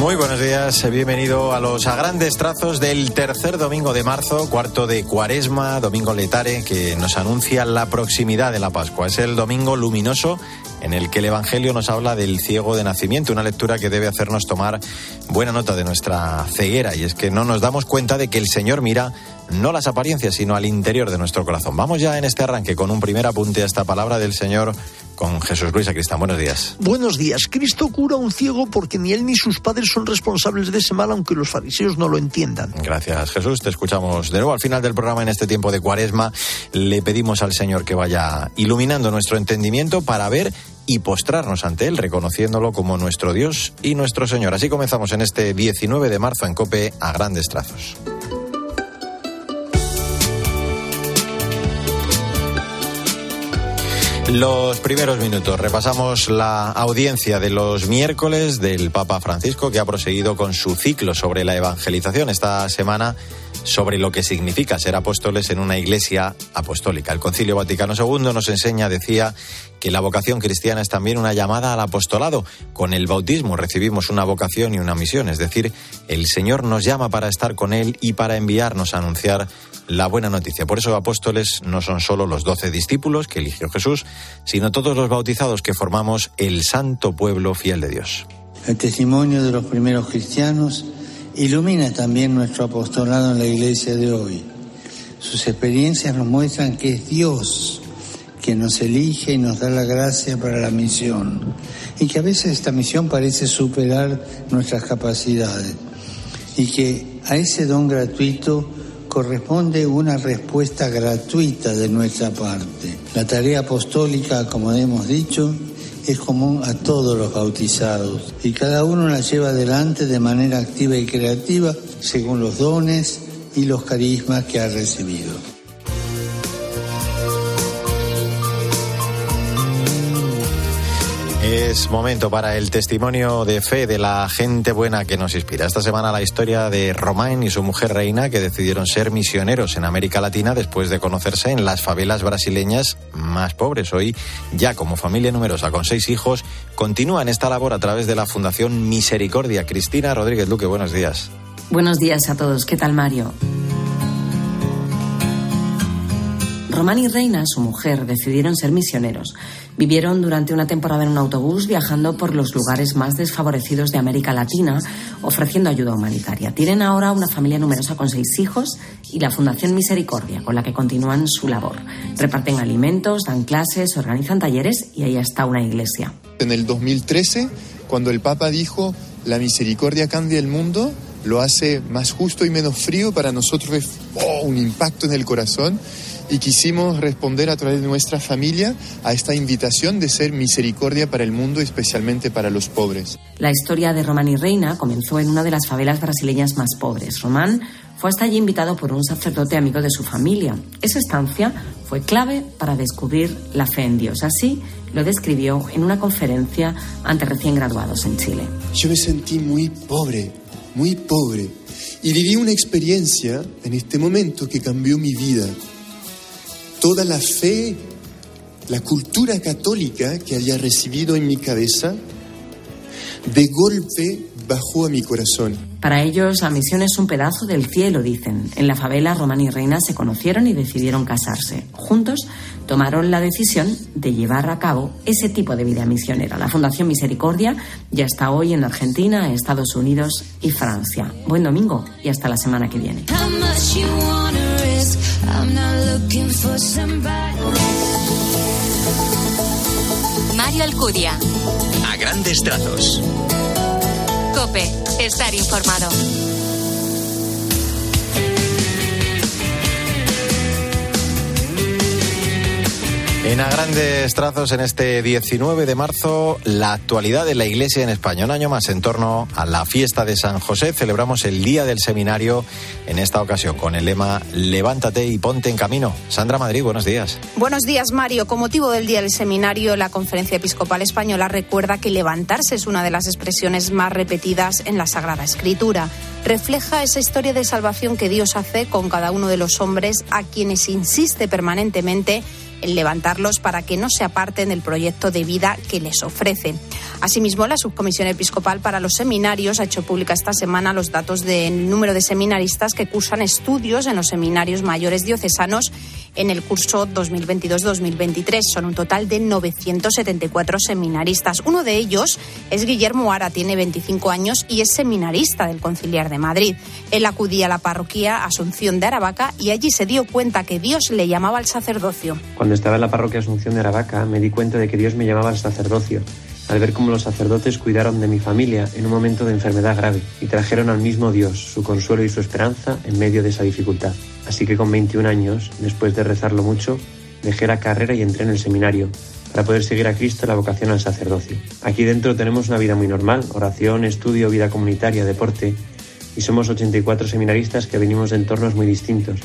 Muy buenos días, bienvenido a los a grandes trazos del tercer domingo de marzo, cuarto de cuaresma, domingo letare, que nos anuncia la proximidad de la Pascua. Es el domingo luminoso en el que el Evangelio nos habla del ciego de nacimiento, una lectura que debe hacernos tomar buena nota de nuestra ceguera, y es que no nos damos cuenta de que el Señor mira no las apariencias, sino al interior de nuestro corazón. Vamos ya en este arranque con un primer apunte a esta palabra del Señor con Jesús Luis Acristán. Buenos días. Buenos días. Cristo cura a un ciego porque ni él ni sus padres son responsables de ese mal, aunque los fariseos no lo entiendan. Gracias, Jesús. Te escuchamos de nuevo al final del programa en este tiempo de cuaresma. Le pedimos al Señor que vaya iluminando nuestro entendimiento para ver y postrarnos ante Él, reconociéndolo como nuestro Dios y nuestro Señor. Así comenzamos en este 19 de marzo en Cope a grandes trazos. Los primeros minutos. Repasamos la audiencia de los miércoles del Papa Francisco que ha proseguido con su ciclo sobre la evangelización esta semana sobre lo que significa ser apóstoles en una iglesia apostólica. El Concilio Vaticano II nos enseña, decía, que la vocación cristiana es también una llamada al apostolado. Con el bautismo recibimos una vocación y una misión, es decir, el Señor nos llama para estar con Él y para enviarnos a anunciar la buena noticia. Por eso apóstoles no son solo los doce discípulos que eligió Jesús, sino todos los bautizados que formamos el santo pueblo fiel de Dios. El testimonio de los primeros cristianos ilumina también nuestro apostolado en la iglesia de hoy. Sus experiencias nos muestran que es Dios quien nos elige y nos da la gracia para la misión y que a veces esta misión parece superar nuestras capacidades y que a ese don gratuito corresponde una respuesta gratuita de nuestra parte. La tarea apostólica, como hemos dicho, es común a todos los bautizados y cada uno la lleva adelante de manera activa y creativa según los dones y los carismas que ha recibido. Es momento para el testimonio de fe de la gente buena que nos inspira. Esta semana la historia de Romain y su mujer Reina que decidieron ser misioneros en América Latina después de conocerse en las favelas brasileñas más pobres. Hoy, ya como familia numerosa con seis hijos, continúan esta labor a través de la Fundación Misericordia. Cristina Rodríguez Luque, buenos días. Buenos días a todos. ¿Qué tal, Mario? Román y Reina, su mujer, decidieron ser misioneros. Vivieron durante una temporada en un autobús viajando por los lugares más desfavorecidos de América Latina, ofreciendo ayuda humanitaria. Tienen ahora una familia numerosa con seis hijos y la Fundación Misericordia, con la que continúan su labor. Reparten alimentos, dan clases, organizan talleres y ahí está una iglesia. En el 2013, cuando el Papa dijo, la misericordia cambia el mundo, lo hace más justo y menos frío, para nosotros es oh, un impacto en el corazón y quisimos responder a través de nuestra familia a esta invitación de ser misericordia para el mundo, especialmente para los pobres. La historia de Román y Reina comenzó en una de las favelas brasileñas más pobres. Román fue hasta allí invitado por un sacerdote amigo de su familia. Esa estancia fue clave para descubrir la fe en Dios. Así lo describió en una conferencia ante recién graduados en Chile. Yo me sentí muy pobre, muy pobre, y viví una experiencia en este momento que cambió mi vida toda la fe, la cultura católica que había recibido en mi cabeza, de golpe bajó a mi corazón. Para ellos, la misión es un pedazo del cielo, dicen. En la favela, Román y Reina se conocieron y decidieron casarse. Juntos tomaron la decisión de llevar a cabo ese tipo de vida misionera. La Fundación Misericordia ya está hoy en Argentina, Estados Unidos y Francia. Buen domingo y hasta la semana que viene. Mario Alcudia. A grandes trazos. Cope, estar informado. En a grandes trazos, en este 19 de marzo, la actualidad de la Iglesia en España. Un año más en torno a la fiesta de San José. Celebramos el Día del Seminario, en esta ocasión con el lema Levántate y ponte en camino. Sandra Madrid, buenos días. Buenos días, Mario. Con motivo del Día del Seminario, la Conferencia Episcopal Española recuerda que levantarse es una de las expresiones más repetidas en la Sagrada Escritura. Refleja esa historia de salvación que Dios hace con cada uno de los hombres a quienes insiste permanentemente en levantarlos para que no se aparten del proyecto de vida que les ofrece. Asimismo, la Subcomisión Episcopal para los Seminarios ha hecho pública esta semana los datos del número de seminaristas que cursan estudios en los seminarios mayores diocesanos en el curso 2022-2023. Son un total de 974 seminaristas. Uno de ellos es Guillermo Ara, tiene 25 años y es seminarista del Conciliar de Madrid. Él acudía a la parroquia Asunción de Aravaca y allí se dio cuenta que Dios le llamaba al sacerdocio. Cuando estaba en la parroquia Asunción de Aravaca me di cuenta de que Dios me llamaba al sacerdocio al ver cómo los sacerdotes cuidaron de mi familia en un momento de enfermedad grave y trajeron al mismo Dios su consuelo y su esperanza en medio de esa dificultad. Así que con 21 años, después de rezarlo mucho, dejé la carrera y entré en el seminario para poder seguir a Cristo la vocación al sacerdocio. Aquí dentro tenemos una vida muy normal, oración, estudio, vida comunitaria, deporte, y somos 84 seminaristas que venimos de entornos muy distintos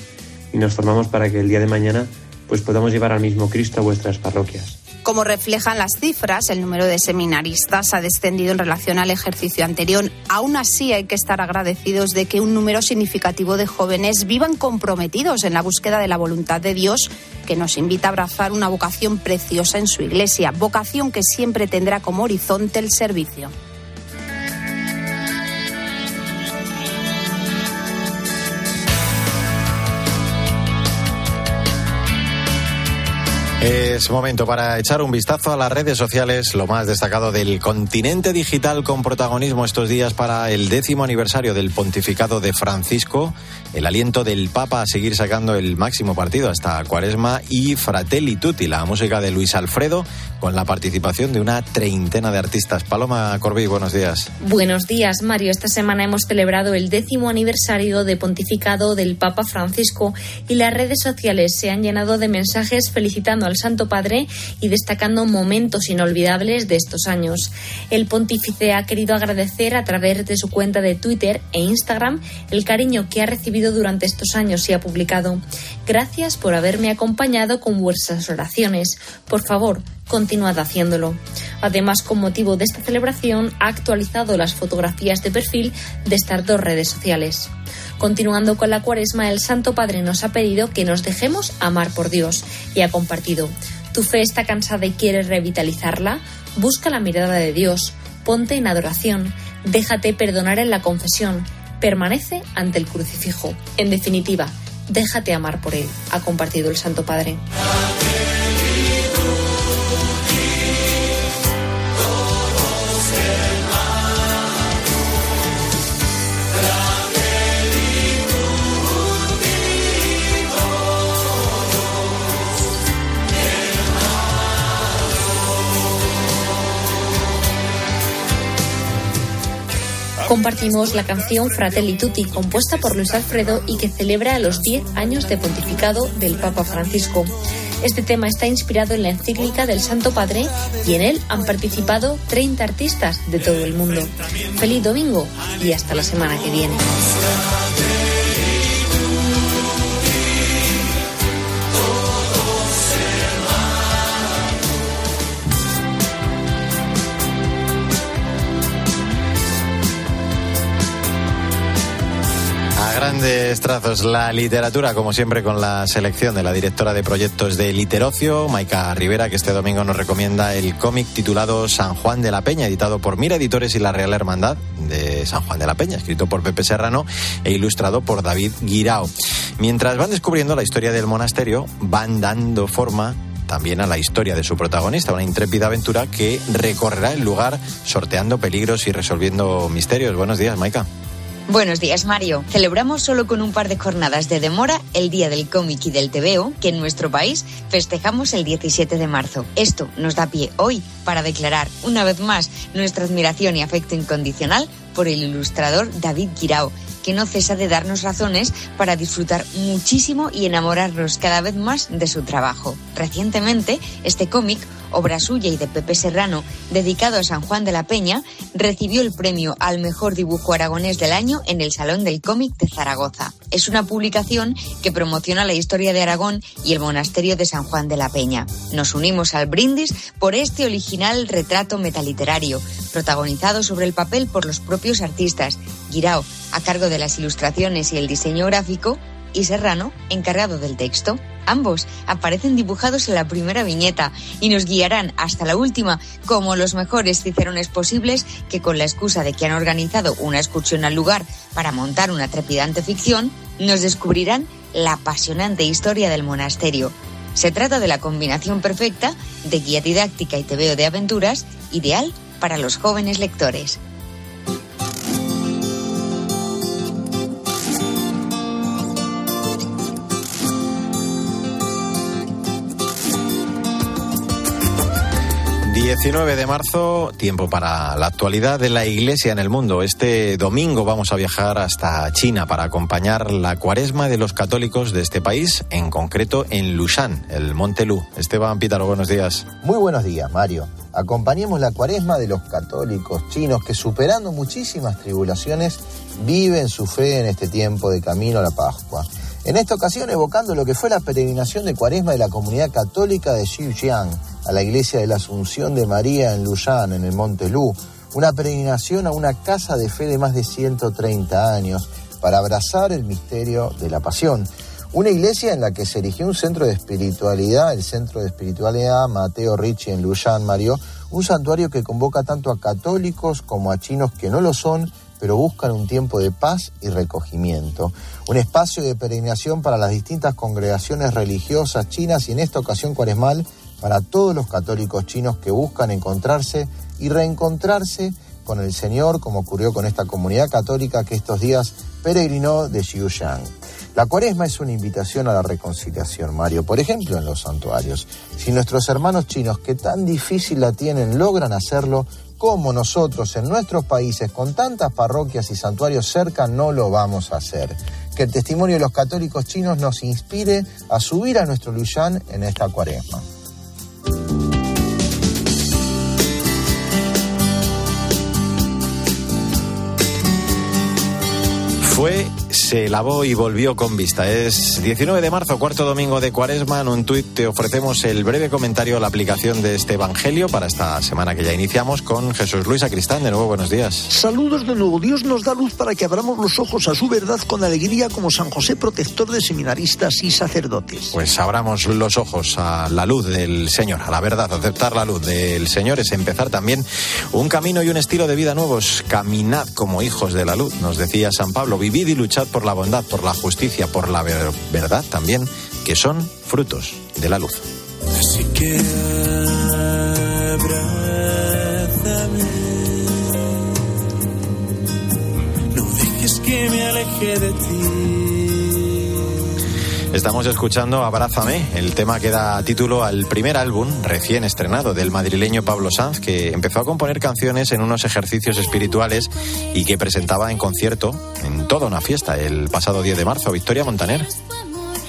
y nos formamos para que el día de mañana pues podamos llevar al mismo Cristo a vuestras parroquias. Como reflejan las cifras, el número de seminaristas ha descendido en relación al ejercicio anterior. Aún así, hay que estar agradecidos de que un número significativo de jóvenes vivan comprometidos en la búsqueda de la voluntad de Dios, que nos invita a abrazar una vocación preciosa en su iglesia, vocación que siempre tendrá como horizonte el servicio. Es momento para echar un vistazo a las redes sociales, lo más destacado del continente digital con protagonismo estos días para el décimo aniversario del pontificado de Francisco, el aliento del Papa a seguir sacando el máximo partido hasta Cuaresma y Fratelli Tutti, la música de Luis Alfredo, con la participación de una treintena de artistas. Paloma Corbí, buenos días. Buenos días, Mario. Esta semana hemos celebrado el décimo aniversario de pontificado del Papa Francisco y las redes sociales se han llenado de mensajes felicitando al Santo Padre y destacando momentos inolvidables de estos años. El pontífice ha querido agradecer a través de su cuenta de Twitter e Instagram el cariño que ha recibido durante estos años y ha publicado Gracias por haberme acompañado con vuestras oraciones. Por favor, continuad haciéndolo. Además, con motivo de esta celebración, ha actualizado las fotografías de perfil de estas dos redes sociales. Continuando con la cuaresma, el Santo Padre nos ha pedido que nos dejemos amar por Dios y ha compartido, ¿tu fe está cansada y quieres revitalizarla? Busca la mirada de Dios, ponte en adoración, déjate perdonar en la confesión, permanece ante el crucifijo. En definitiva, déjate amar por Él, ha compartido el Santo Padre. Compartimos la canción Fratelli Tutti, compuesta por Luis Alfredo y que celebra los 10 años de pontificado del Papa Francisco. Este tema está inspirado en la encíclica del Santo Padre y en él han participado 30 artistas de todo el mundo. Feliz domingo y hasta la semana que viene. Grandes trazos la literatura, como siempre, con la selección de la directora de proyectos de Literocio, Maika Rivera, que este domingo nos recomienda el cómic titulado San Juan de la Peña, editado por Mira Editores y la Real Hermandad de San Juan de la Peña, escrito por Pepe Serrano e ilustrado por David Guirao. Mientras van descubriendo la historia del monasterio, van dando forma también a la historia de su protagonista, una intrépida aventura que recorrerá el lugar sorteando peligros y resolviendo misterios. Buenos días, Maika. Buenos días, Mario. Celebramos solo con un par de jornadas de demora el Día del Cómic y del TVO, que en nuestro país festejamos el 17 de marzo. Esto nos da pie hoy para declarar una vez más nuestra admiración y afecto incondicional por el ilustrador David Guirao, que no cesa de darnos razones para disfrutar muchísimo y enamorarnos cada vez más de su trabajo. Recientemente, este cómic obra suya y de Pepe Serrano, dedicado a San Juan de la Peña, recibió el premio al mejor dibujo aragonés del año en el Salón del Cómic de Zaragoza. Es una publicación que promociona la historia de Aragón y el monasterio de San Juan de la Peña. Nos unimos al brindis por este original retrato metaliterario, protagonizado sobre el papel por los propios artistas, Guirao, a cargo de las ilustraciones y el diseño gráfico, y Serrano, encargado del texto. Ambos aparecen dibujados en la primera viñeta y nos guiarán hasta la última como los mejores cicerones posibles que con la excusa de que han organizado una excursión al lugar para montar una trepidante ficción, nos descubrirán la apasionante historia del monasterio. Se trata de la combinación perfecta de guía didáctica y tebeo de aventuras, ideal para los jóvenes lectores. 19 de marzo, tiempo para la actualidad de la Iglesia en el mundo. Este domingo vamos a viajar hasta China para acompañar la cuaresma de los católicos de este país, en concreto en Lushan, el Monte Lu. Esteban Pítaro, buenos días. Muy buenos días, Mario. Acompañemos la cuaresma de los católicos chinos que superando muchísimas tribulaciones viven su fe en este tiempo de camino a la Pascua. En esta ocasión evocando lo que fue la peregrinación de cuaresma de la comunidad católica de Xinjiang a la iglesia de la Asunción de María en Lushan, en el Monte Lu, una peregrinación a una casa de fe de más de 130 años para abrazar el misterio de la pasión. Una iglesia en la que se erigió un centro de espiritualidad, el Centro de Espiritualidad Mateo Ricci en Lushan, Mario, un santuario que convoca tanto a católicos como a chinos que no lo son, pero buscan un tiempo de paz y recogimiento. Un espacio de peregrinación para las distintas congregaciones religiosas chinas y en esta ocasión cuaresmal para todos los católicos chinos que buscan encontrarse y reencontrarse con el Señor, como ocurrió con esta comunidad católica que estos días peregrinó de Xiuyang. La cuaresma es una invitación a la reconciliación, Mario. Por ejemplo, en los santuarios. Si nuestros hermanos chinos, que tan difícil la tienen, logran hacerlo, como nosotros en nuestros países con tantas parroquias y santuarios cerca no lo vamos a hacer. Que el testimonio de los católicos chinos nos inspire a subir a nuestro Luyan en esta cuaresma. Fue se lavó y volvió con vista. Es 19 de marzo, cuarto domingo de Cuaresma. En un tuit te ofrecemos el breve comentario a la aplicación de este Evangelio para esta semana que ya iniciamos con Jesús Luis Acristán. De nuevo, buenos días. Saludos de nuevo. Dios nos da luz para que abramos los ojos a su verdad con alegría como San José, protector de seminaristas y sacerdotes. Pues abramos los ojos a la luz del Señor, a la verdad. Aceptar la luz del Señor es empezar también un camino y un estilo de vida nuevos. Caminad como hijos de la luz, nos decía San Pablo. Vivid y luchad por la bondad, por la justicia, por la verdad también, que son frutos de la luz. Así que no dejes que me aleje de ti. Estamos escuchando Abrázame, el tema que da título al primer álbum recién estrenado del madrileño Pablo Sanz, que empezó a componer canciones en unos ejercicios espirituales y que presentaba en concierto en toda una fiesta el pasado 10 de marzo. Victoria Montaner.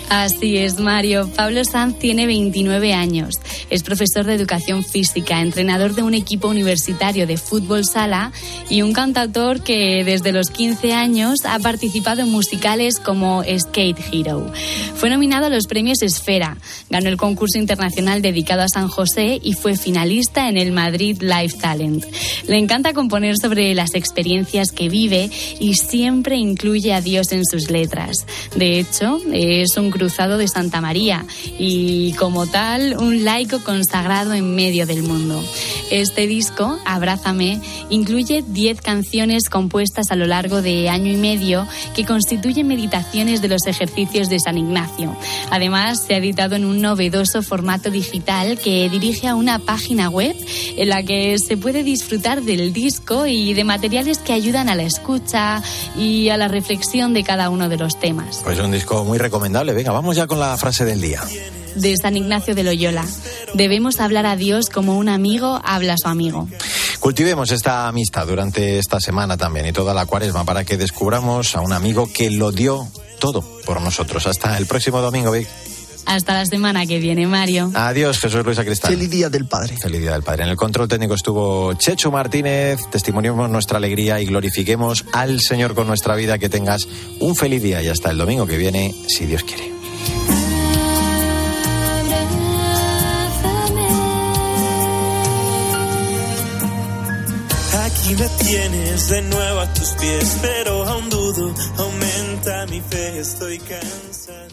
Así es, Mario. Pablo Sanz tiene 29 años. Es profesor de educación física, entrenador de un equipo universitario de fútbol sala y un cantautor que desde los 15 años ha participado en musicales como Skate Hero. Fue nominado a los premios Esfera, ganó el concurso internacional dedicado a San José y fue finalista en el Madrid Live Talent. Le encanta componer sobre las experiencias que vive y siempre incluye a Dios en sus letras. De hecho, es un cruzado de Santa María y como tal un laico consagrado en medio del mundo. Este disco, Abrázame, incluye 10 canciones compuestas a lo largo de año y medio que constituyen meditaciones de los ejercicios de San Ignacio. Además, se ha editado en un novedoso formato digital que dirige a una página web en la que se puede disfrutar del disco y de materiales que ayudan a la escucha y a la reflexión de cada uno de los temas. Pues un disco muy recomendable. Venga, vamos ya con la frase del día de San Ignacio de Loyola. Debemos hablar a Dios como un amigo habla a su amigo. Cultivemos esta amistad durante esta semana también y toda la cuaresma para que descubramos a un amigo que lo dio todo por nosotros. Hasta el próximo domingo, Vic. Hasta la semana que viene, Mario. Adiós, Jesús Luis Acristán. Feliz Día del Padre. Feliz Día del Padre. En el control técnico estuvo Chechu Martínez. Testimoniemos nuestra alegría y glorifiquemos al Señor con nuestra vida. Que tengas un feliz día y hasta el domingo que viene, si Dios quiere. Y me tienes de nuevo a tus pies, pero aún dudo, aumenta mi fe, estoy cansado.